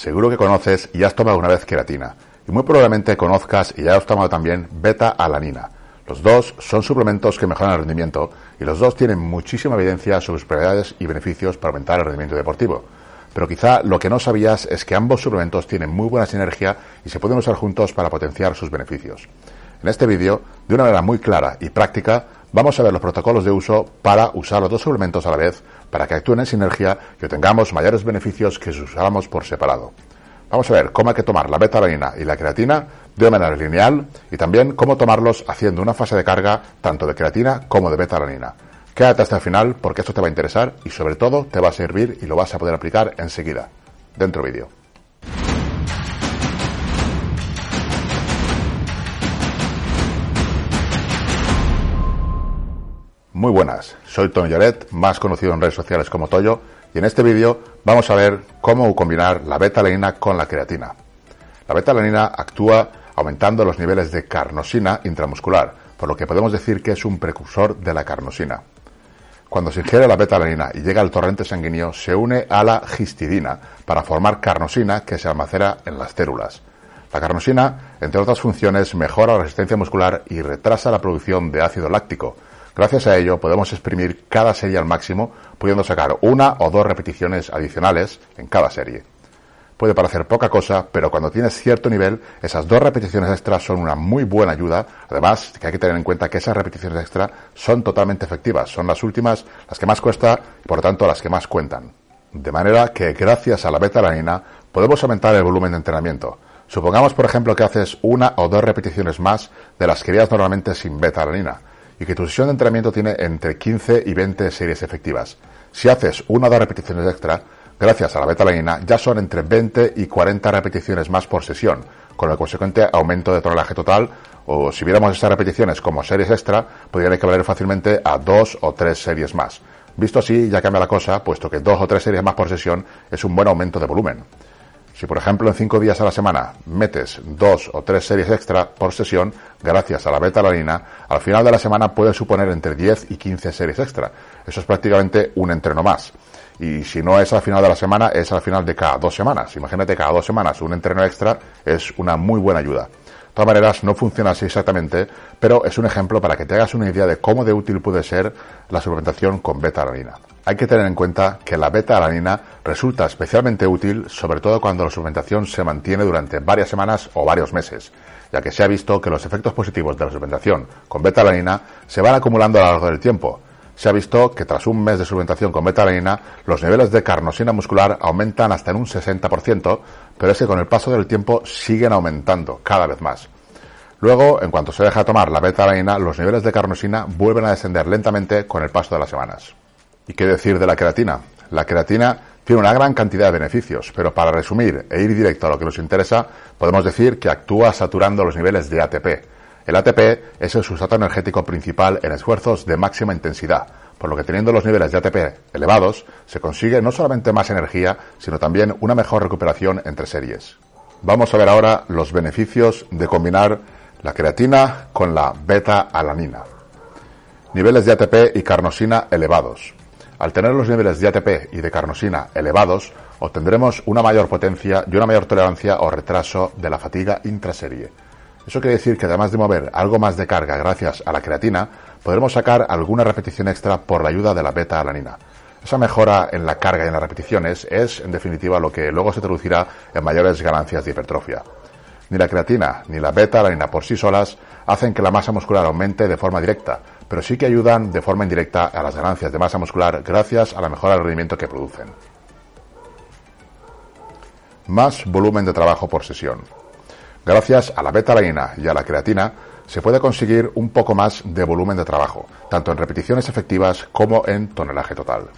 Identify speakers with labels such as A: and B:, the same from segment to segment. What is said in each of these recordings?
A: Seguro que conoces y has tomado una vez queratina. Y muy probablemente conozcas y ya has tomado también beta-alanina. Los dos son suplementos que mejoran el rendimiento y los dos tienen muchísima evidencia sobre sus propiedades y beneficios para aumentar el rendimiento deportivo. Pero quizá lo que no sabías es que ambos suplementos tienen muy buena sinergia y se pueden usar juntos para potenciar sus beneficios. En este vídeo, de una manera muy clara y práctica, vamos a ver los protocolos de uso para usar los dos suplementos a la vez para que actúen en sinergia y obtengamos mayores beneficios que si usáramos por separado. Vamos a ver cómo hay que tomar la beta-alanina y la creatina de manera lineal y también cómo tomarlos haciendo una fase de carga tanto de creatina como de beta-alanina. Quédate hasta el final porque esto te va a interesar y sobre todo te va a servir y lo vas a poder aplicar enseguida. Dentro vídeo. Muy buenas, soy Tony Lloret, más conocido en redes sociales como Toyo, y en este vídeo vamos a ver cómo combinar la beta-alanina con la creatina. La beta-alanina actúa aumentando los niveles de carnosina intramuscular, por lo que podemos decir que es un precursor de la carnosina. Cuando se ingiere la beta-alanina y llega al torrente sanguíneo, se une a la histidina para formar carnosina que se almacena en las células. La carnosina, entre otras funciones, mejora la resistencia muscular y retrasa la producción de ácido láctico, Gracias a ello podemos exprimir cada serie al máximo, pudiendo sacar una o dos repeticiones adicionales en cada serie. Puede parecer poca cosa, pero cuando tienes cierto nivel, esas dos repeticiones extras son una muy buena ayuda. Además, que hay que tener en cuenta que esas repeticiones extra son totalmente efectivas. Son las últimas, las que más cuesta y por lo tanto las que más cuentan. De manera que gracias a la beta-alanina podemos aumentar el volumen de entrenamiento. Supongamos, por ejemplo, que haces una o dos repeticiones más de las que harías normalmente sin beta-alanina y que tu sesión de entrenamiento tiene entre 15 y 20 series efectivas. Si haces una o dos repeticiones extra, gracias a la beta-alanina, ya son entre 20 y 40 repeticiones más por sesión, con el consecuente aumento de tonelaje total, o si viéramos estas repeticiones como series extra, podrían equivaler fácilmente a dos o tres series más. Visto así, ya cambia la cosa, puesto que dos o tres series más por sesión es un buen aumento de volumen. Si, por ejemplo, en cinco días a la semana metes dos o tres series extra por sesión, gracias a la beta-alanina, al final de la semana puede suponer entre 10 y 15 series extra. Eso es prácticamente un entreno más. Y si no es al final de la semana, es al final de cada dos semanas. Imagínate cada dos semanas un entreno extra es una muy buena ayuda. Todas maneras, no funciona así exactamente, pero es un ejemplo para que te hagas una idea de cómo de útil puede ser la suplementación con beta-alanina. Hay que tener en cuenta que la beta-alanina resulta especialmente útil, sobre todo cuando la suplementación se mantiene durante varias semanas o varios meses, ya que se ha visto que los efectos positivos de la suplementación con beta-alanina se van acumulando a lo largo del tiempo. Se ha visto que tras un mes de suplementación con beta-alanina, los niveles de carnosina muscular aumentan hasta en un 60%, pero es que con el paso del tiempo siguen aumentando cada vez más. Luego, en cuanto se deja tomar la beta-alanina, los niveles de carnosina vuelven a descender lentamente con el paso de las semanas. ¿Y qué decir de la creatina? La creatina tiene una gran cantidad de beneficios, pero para resumir e ir directo a lo que nos interesa, podemos decir que actúa saturando los niveles de ATP. El ATP es el sustrato energético principal en esfuerzos de máxima intensidad, por lo que teniendo los niveles de ATP elevados, se consigue no solamente más energía, sino también una mejor recuperación entre series. Vamos a ver ahora los beneficios de combinar la creatina con la beta-alanina. Niveles de ATP y carnosina elevados. Al tener los niveles de ATP y de carnosina elevados, obtendremos una mayor potencia y una mayor tolerancia o retraso de la fatiga intraserie. Eso quiere decir que además de mover algo más de carga gracias a la creatina, podremos sacar alguna repetición extra por la ayuda de la beta-alanina. Esa mejora en la carga y en las repeticiones es, en definitiva, lo que luego se traducirá en mayores ganancias de hipertrofia. Ni la creatina ni la beta-alanina por sí solas hacen que la masa muscular aumente de forma directa, pero sí que ayudan de forma indirecta a las ganancias de masa muscular gracias a la mejora del rendimiento que producen. Más volumen de trabajo por sesión. Gracias a la beta-alanina y a la creatina se puede conseguir un poco más de volumen de trabajo, tanto en repeticiones efectivas como en tonelaje total.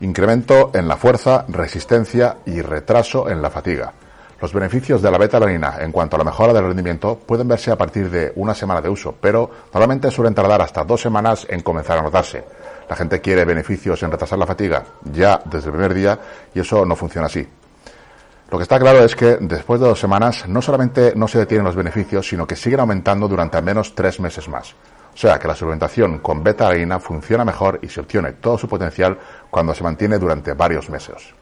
A: Incremento en la fuerza, resistencia y retraso en la fatiga. Los beneficios de la beta-alanina en cuanto a la mejora del rendimiento pueden verse a partir de una semana de uso, pero normalmente suelen tardar hasta dos semanas en comenzar a notarse. La gente quiere beneficios en retrasar la fatiga ya desde el primer día y eso no funciona así. Lo que está claro es que después de dos semanas no solamente no se detienen los beneficios, sino que siguen aumentando durante al menos tres meses más. O sea que la suplementación con beta-alanina funciona mejor y se obtiene todo su potencial cuando se mantiene durante varios meses.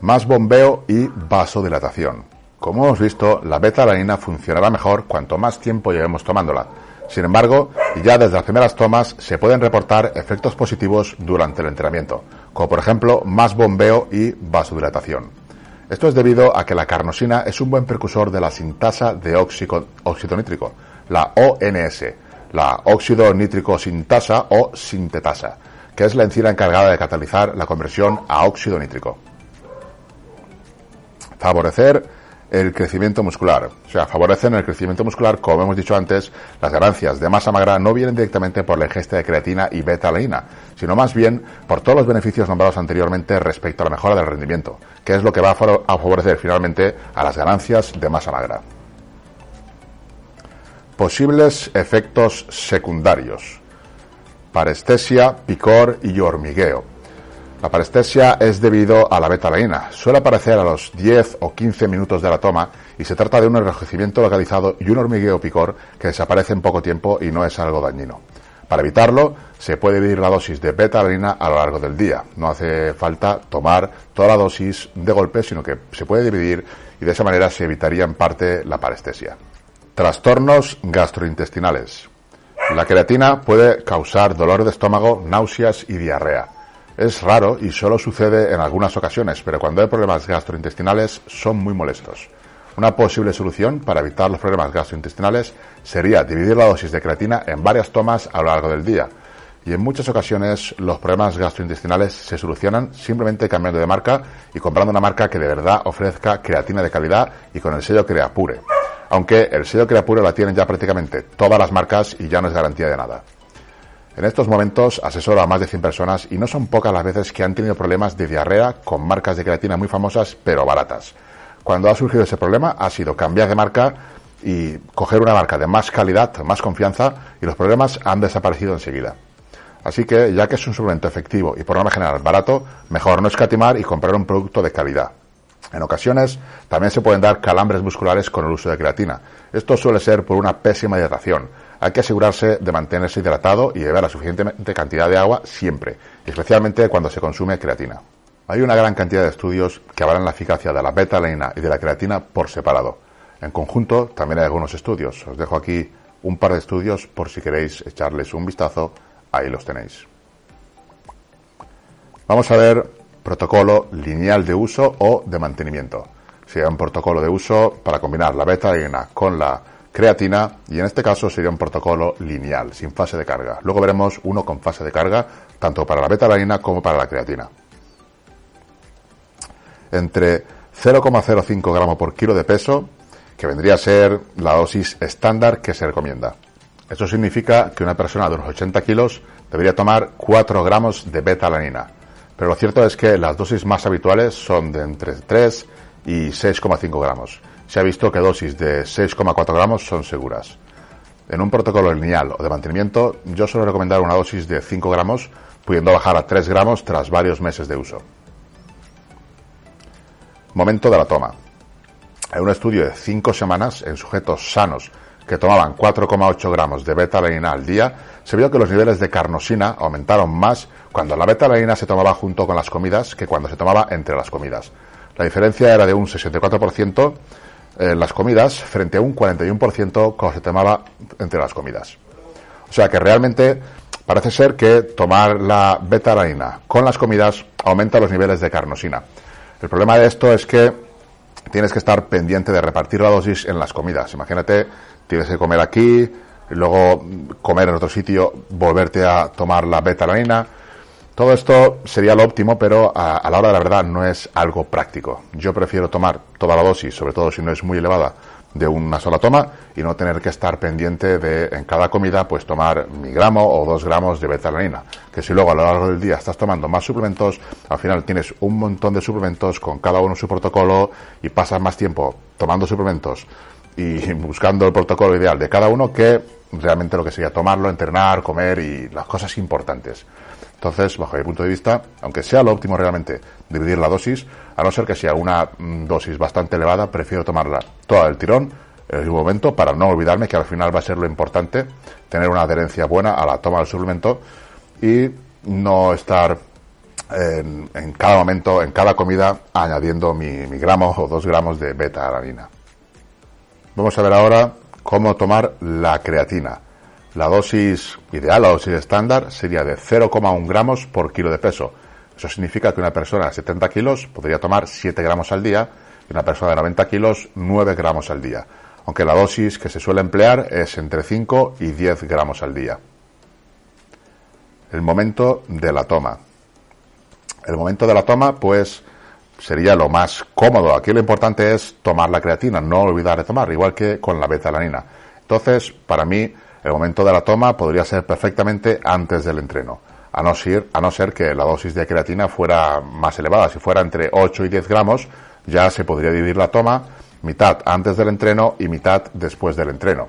A: más bombeo y vasodilatación. Como hemos visto, la beta-alanina funcionará mejor cuanto más tiempo llevemos tomándola. Sin embargo, ya desde las primeras tomas se pueden reportar efectos positivos durante el entrenamiento, como por ejemplo más bombeo y vasodilatación. Esto es debido a que la carnosina es un buen precursor de la sintasa de óxido, nítrico, la ONS, la óxido nítrico sintasa o sintetasa, que es la enzima encargada de catalizar la conversión a óxido nítrico. Favorecer el crecimiento muscular. O sea, favorecen el crecimiento muscular, como hemos dicho antes, las ganancias de masa magra no vienen directamente por la ingesta de creatina y beta-aleína, sino más bien por todos los beneficios nombrados anteriormente respecto a la mejora del rendimiento, que es lo que va a favorecer finalmente a las ganancias de masa magra. Posibles efectos secundarios. Parestesia, picor y hormigueo. La parestesia es debido a la beta-aleína. Suele aparecer a los 10 o 15 minutos de la toma y se trata de un enrojecimiento localizado y un hormigueo picor que desaparece en poco tiempo y no es algo dañino. Para evitarlo, se puede dividir la dosis de beta-alenina a lo largo del día. No hace falta tomar toda la dosis de golpe, sino que se puede dividir y de esa manera se evitaría en parte la parestesia. Trastornos gastrointestinales. La creatina puede causar dolor de estómago, náuseas y diarrea. Es raro y solo sucede en algunas ocasiones, pero cuando hay problemas gastrointestinales son muy molestos. Una posible solución para evitar los problemas gastrointestinales sería dividir la dosis de creatina en varias tomas a lo largo del día. Y en muchas ocasiones los problemas gastrointestinales se solucionan simplemente cambiando de marca y comprando una marca que de verdad ofrezca creatina de calidad y con el sello Creapure. Aunque el sello Creapure la tienen ya prácticamente todas las marcas y ya no es garantía de nada. En estos momentos asesoro a más de 100 personas y no son pocas las veces que han tenido problemas de diarrea con marcas de creatina muy famosas pero baratas. Cuando ha surgido ese problema ha sido cambiar de marca y coger una marca de más calidad, más confianza y los problemas han desaparecido enseguida. Así que, ya que es un suplemento efectivo y por norma general barato, mejor no escatimar y comprar un producto de calidad. En ocasiones también se pueden dar calambres musculares con el uso de creatina. Esto suele ser por una pésima hidratación hay que asegurarse de mantenerse hidratado y beber la suficiente cantidad de agua siempre, especialmente cuando se consume creatina. Hay una gran cantidad de estudios que avalan la eficacia de la beta-aleína y de la creatina por separado. En conjunto, también hay algunos estudios. Os dejo aquí un par de estudios por si queréis echarles un vistazo. Ahí los tenéis. Vamos a ver protocolo lineal de uso o de mantenimiento. Sería un protocolo de uso para combinar la beta-aleína con la creatina y en este caso sería un protocolo lineal, sin fase de carga. Luego veremos uno con fase de carga, tanto para la beta-alanina como para la creatina. Entre 0,05 gramos por kilo de peso, que vendría a ser la dosis estándar que se recomienda. Eso significa que una persona de unos 80 kilos debería tomar 4 gramos de beta-alanina. Pero lo cierto es que las dosis más habituales son de entre 3 y 6,5 gramos se ha visto que dosis de 6,4 gramos son seguras. En un protocolo lineal o de mantenimiento, yo suelo recomendar una dosis de 5 gramos, pudiendo bajar a 3 gramos tras varios meses de uso. Momento de la toma. En un estudio de 5 semanas en sujetos sanos que tomaban 4,8 gramos de beta-alanina al día, se vio que los niveles de carnosina aumentaron más cuando la beta-alanina se tomaba junto con las comidas que cuando se tomaba entre las comidas. La diferencia era de un 64% en las comidas frente a un 41% cuando se tomaba entre las comidas. O sea que realmente parece ser que tomar la beta-alanina con las comidas aumenta los niveles de carnosina. El problema de esto es que tienes que estar pendiente de repartir la dosis en las comidas. Imagínate, tienes que comer aquí, luego comer en otro sitio, volverte a tomar la beta-alanina todo esto sería lo óptimo, pero a, la hora de la verdad no es algo práctico. Yo prefiero tomar toda la dosis, sobre todo si no es muy elevada, de una sola toma y no tener que estar pendiente de en cada comida pues tomar mi gramo o dos gramos de betalanina. Que si luego a lo largo del día estás tomando más suplementos, al final tienes un montón de suplementos con cada uno su protocolo y pasas más tiempo tomando suplementos y buscando el protocolo ideal de cada uno que realmente lo que sería tomarlo, entrenar, comer y las cosas importantes. Entonces, bajo mi punto de vista, aunque sea lo óptimo realmente dividir la dosis, a no ser que sea una mm, dosis bastante elevada, prefiero tomarla toda del tirón en el momento para no olvidarme que al final va a ser lo importante, tener una adherencia buena a la toma del suplemento y no estar en, cada momento, en cada comida, añadiendo mi, mi gramo o dos gramos de beta-alanina. Vamos a ver ahora cómo tomar la creatina. La dosis ideal, la dosis estándar, sería de 0,1 gramos por kilo de peso. Eso significa que una persona de 70 kilos podría tomar 7 gramos al día y una persona de 90 kilos 9 gramos al día, aunque la dosis que se suele emplear es entre 5 y 10 gramos al día. El momento de la toma. El momento de la toma, pues, sería lo más cómodo. Aquí lo importante es tomar la creatina, no olvidar de tomar, igual que con la beta-alanina. Entonces, para mí, el momento de la toma podría ser perfectamente antes del entreno, a no, ser, a no ser que la dosis de creatina fuera más elevada. Si fuera entre 8 y 10 gramos, ya se podría dividir la toma mitad antes del entreno y mitad después del entreno.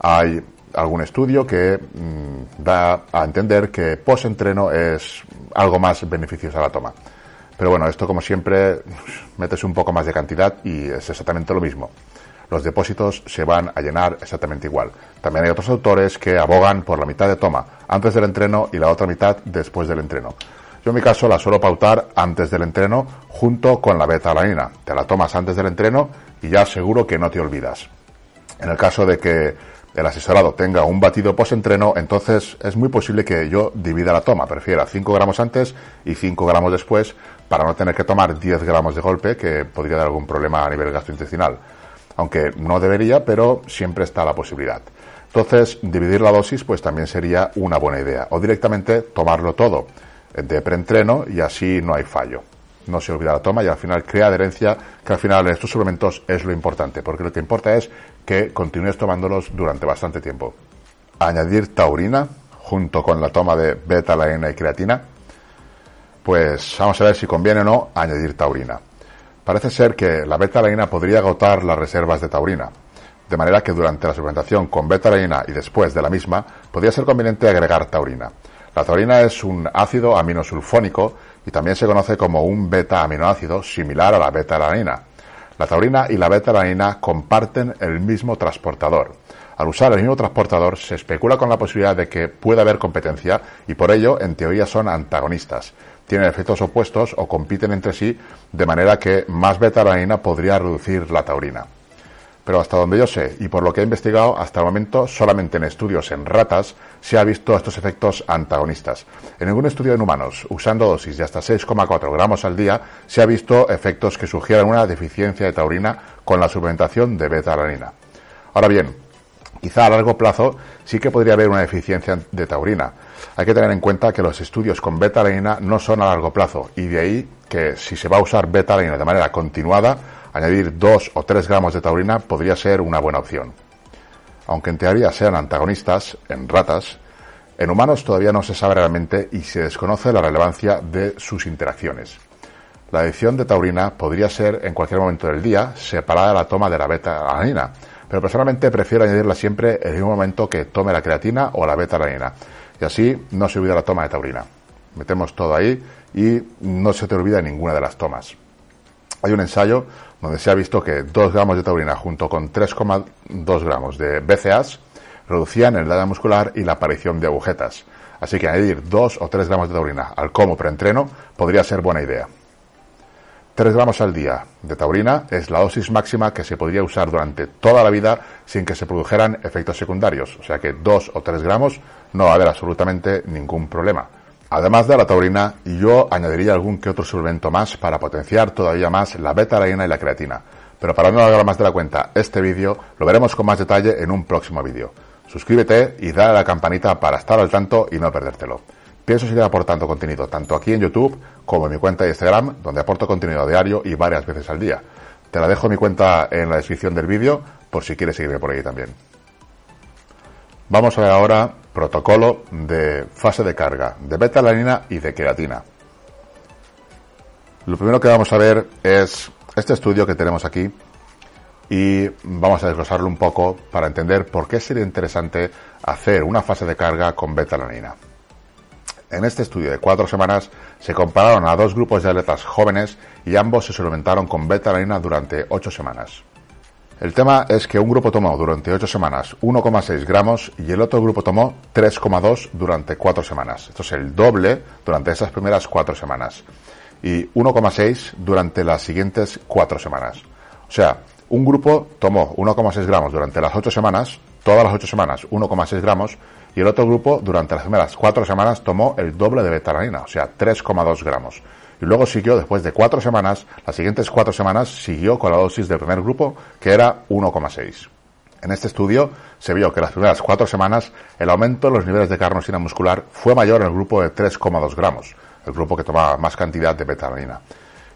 A: Hay algún estudio que mm, da a entender que post-entreno es algo más beneficioso a la toma. Pero bueno, esto como siempre metes un poco más de cantidad y es exactamente lo mismo. Los depósitos se van a llenar exactamente igual. También hay otros autores que abogan por la mitad de toma antes del entreno y la otra mitad después del entreno. Yo en mi caso la suelo pautar antes del entreno junto con la beta-alanina. Te la tomas antes del entreno y ya seguro que no te olvidas. En el caso de que el asesorado tenga un batido post-entreno, entonces es muy posible que yo divida la toma, prefiera 5 gramos antes y 5 gramos después para no tener que tomar 10 gramos de golpe, que podría dar algún problema a nivel gastrointestinal. Aunque no debería, pero siempre está la posibilidad. Entonces, dividir la dosis pues también sería una buena idea. O directamente tomarlo todo de preentreno y así no hay fallo. No se olvida la toma y al final crea adherencia, que al final en estos suplementos es lo importante, porque lo que importa es que continúes tomándolos durante bastante tiempo. Añadir taurina junto con la toma de beta-alanina y creatina. Pues vamos a ver si conviene o no añadir taurina. Parece ser que la beta-alanina podría agotar las reservas de taurina, de manera que durante la suplementación con beta-alanina y después de la misma podría ser conveniente agregar taurina. La taurina es un ácido aminosulfónico y también se conoce como un beta-aminoácido similar a la beta-alanina. La taurina y la beta-alanina comparten el mismo transportador. Al usar el mismo transportador se especula con la posibilidad de que pueda haber competencia y por ello en teoría son antagonistas. Tienen efectos opuestos o compiten entre sí de manera que más beta-alanina podría reducir la taurina. Pero hasta donde yo sé y por lo que he investigado hasta el momento solamente en estudios en ratas se ha visto estos efectos antagonistas. En ningún estudio en humanos, usando dosis de hasta 6,4 gramos al día, se ha visto efectos que sugieran una deficiencia de taurina con la suplementación de beta-alanina. Ahora bien, quizá a largo plazo sí que podría haber una deficiencia de taurina. Hay que tener en cuenta que los estudios con beta-alanina no son a largo plazo y de ahí que si se va a usar beta-alanina de manera continuada, añadir 2 o 3 gramos de taurina podría ser una buena opción. Aunque en teoría sean antagonistas en ratas, en humanos todavía no se sabe realmente y se desconoce la relevancia de sus interacciones. La adición de taurina podría ser en cualquier momento del día, separada de la toma de la beta-alanina, pero personalmente prefiero añadirla siempre en el mismo momento que tome la creatina o la beta-alanina, y así no se olvida la toma de taurina. Metemos todo ahí y no se te olvida ninguna de las tomas. Hay un ensayo donde se ha visto que 2 gramos de taurina junto con 3,2 gramos de BCAAs reducían el daño muscular y la aparición de agujetas. Así que añadir 2 o 3 gramos de taurina al como preentreno podría ser buena idea. 3 gramos al día de taurina es la dosis máxima que se podría usar durante toda la vida sin que se produjeran efectos secundarios. O sea que 2 o 3 gramos no va a haber absolutamente ningún problema. Además de la taurina, yo añadiría algún que otro suplemento más para potenciar todavía más la beta-alanina y la creatina. Pero para no alargar más de la cuenta este vídeo, lo veremos con más detalle en un próximo vídeo. Suscríbete y dale a la campanita para estar al tanto y no perdértelo. Pienso seguir aportando contenido tanto aquí en YouTube como en mi cuenta de Instagram, donde aporto contenido diario y varias veces al ddía. Te la dejo mi cuenta en la descripción del vídeo por si quieres seguirme por ahí también. Vamos a ver ahora protocolo de fase de carga de beta-alanina y de creatina. Lo primero que vamos a ver es este estudio que tenemos aquí y vamos a desglosarlo un poco para entender por qué sería interesante hacer una fase de carga con beta-alanina. En este estudio de cuatro semanas se compararon a dos grupos de atletas jóvenes y ambos se suplementaron con beta-alanina durante ocho semanas. El tema es que un grupo tomó durante 8 semanas 1,6 gramos y el otro grupo tomó 3,2 durante 4 semanas. Esto es el doble durante esas primeras 4 semanas. Y 1,6 durante las siguientes 4 semanas. O sea, un grupo tomó 1,6 gramos durante las 8 semanas, todas las 8 semanas 1,6 gramos, y el otro grupo durante las primeras 4 semanas tomó el doble de betalanina, o sea, 3,2 gramos y luego siguió después de cuatro semanas, las siguientes cuatro semanas siguió con la dosis del primer grupo, que era 1,6. En este estudio se vio que las primeras cuatro semanas el aumento de los niveles de carnosina muscular fue mayor en el grupo de 3,2 gramos, el grupo que tomaba más cantidad de betalanina.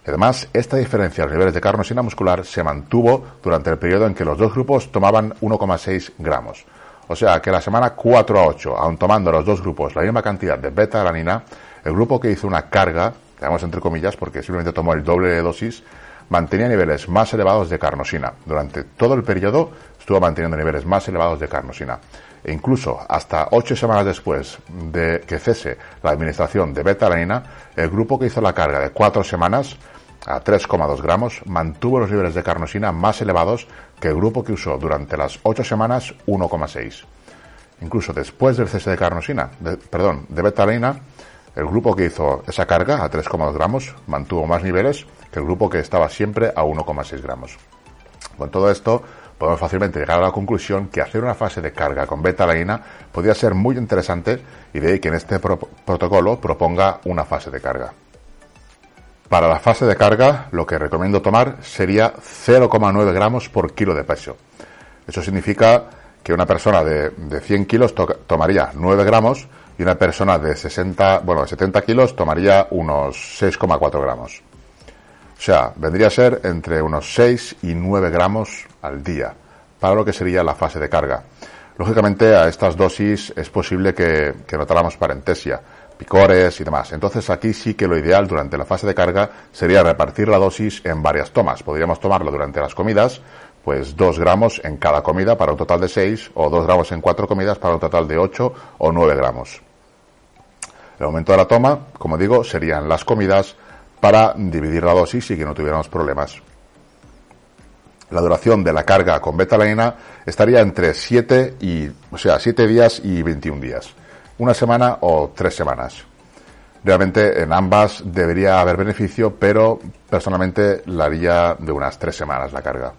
A: Además, esta diferencia en los niveles de carnosina muscular se mantuvo durante el periodo en que los dos grupos tomaban 1,6 gramos. O sea que la semana 4 a 8, aun tomando los dos grupos la misma cantidad de beta-alanina, el grupo que hizo una carga digamos entre comillas, porque simplemente tomó el doble de dosis, mantenía niveles más elevados de carnosina. Durante todo el periodo estuvo manteniendo niveles más elevados de carnosina. E incluso hasta ocho semanas después de que cese la administración de betalanina, el grupo que hizo la carga de cuatro semanas a 3,2 gramos mantuvo los niveles de carnosina más elevados que el grupo que usó durante las ocho semanas 1,6. Incluso después del cese de carnosina, perdón, de betalanina, el grupo que hizo esa carga a 3,2 gramos mantuvo más niveles que el grupo que estaba siempre a 1,6 gramos. Con todo esto, podemos fácilmente llegar a la conclusión que hacer una fase de carga con beta-alanina podría ser muy interesante y de ahí que en este protocolo proponga una fase de carga. Para la fase de carga, lo que recomiendo tomar sería 0,9 gramos por kilo de peso. Eso significa que una persona de, 100 kilos tomaría 9 gramos y una persona de 60, bueno, de 70 kilos tomaría unos 6,4 gramos. O sea, vendría a ser entre unos 6 y 9 gramos al día para lo que sería la fase de carga. Lógicamente, a estas dosis es posible que, que notáramos parentesia, picores y demás. Entonces, aquí sí que lo ideal durante la fase de carga sería repartir la dosis en varias tomas. Podríamos tomarlo durante las comidas, pues 2 gramos en cada comida para un total de 6, o 2 gramos en cuatro comidas para un total de 8 o 9 gramos. El aumento de la toma, como digo, serían las comidas para dividir la dosis y que no tuviéramos problemas. La duración de la carga con betalanina estaría entre 7 y, o sea, 7 días y 21 días. Una semana o tres semanas. Realmente en ambas debería haber beneficio, pero personalmente la haría de unas tres semanas la carga.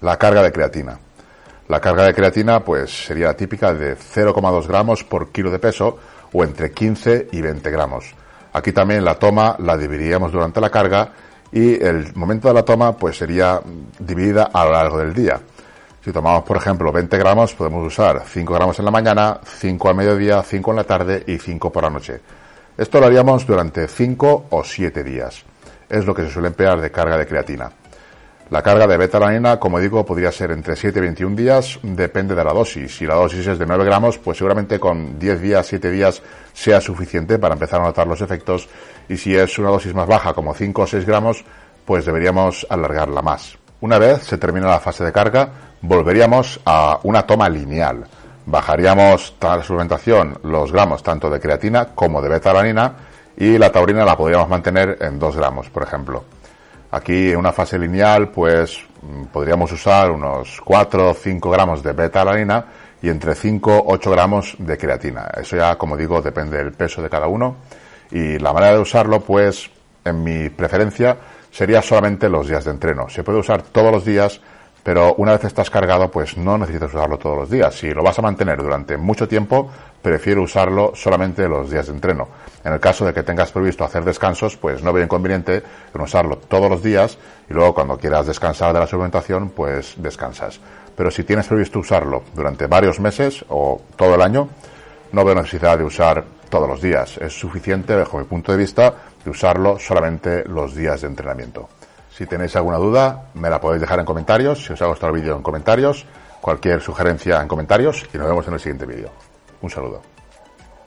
A: La carga de creatina. La carga de creatina pues sería típica de 0,2 gramos por kilo de peso o entre 15 y 20 gramos. Aquí también la toma la dividiríamos durante la carga y el momento de la toma pues sería dividida a lo largo del día. Si tomamos, por ejemplo, 20 gramos, podemos usar 5 gramos en la mañana, 5 al mediodía, 5 en la tarde y 5 por la noche. Esto lo haríamos durante 5 o 7 días. Es lo que se suele emplear de carga de creatina. La carga de betalanina, como digo, podría ser entre 7 y 21 días, depende de la dosis. Si la dosis es de 9 gramos, pues seguramente con 10 días, 7 días sea suficiente para empezar a notar los efectos. Y si es una dosis más baja, como 5 o 6 gramos, pues deberíamos alargarla más. Una vez se termina la fase de carga, volveríamos a una toma lineal. Bajaríamos toda la suplementación, los gramos tanto de creatina como de betalanina y la taurina la podríamos mantener en 2 gramos, por ejemplo. Aquí en una fase lineal, pues mm, podríamos usar unos 4 o 5 gramos de beta-alanina y entre 5 o 8 gramos de creatina. Eso ya, como digo, depende del peso de cada uno. Y la manera de usarlo, pues, en mi preferencia, sería solamente los días de entreno. Se puede usar todos los días, pero una vez estás cargado, pues no necesitas usarlo todos los días. Si lo vas a mantener durante mucho tiempo, prefiero usarlo solamente los días de entreno. En el caso de que tengas previsto hacer descansos, pues no veo inconveniente en usarlo todos los días y luego cuando quieras descansar de la suplementación, pues descansas. Pero si tienes previsto usarlo durante varios meses o todo el año, no veo necesidad de usar todos los días. Es suficiente, bajo mi punto de vista, de usarlo solamente los días de entrenamiento. Si tenéis alguna duda, me la podéis dejar en comentarios. Si os ha gustado el vídeo en comentarios, cualquier sugerencia en comentarios y nos vemos en el siguiente vídeo. Un saludo.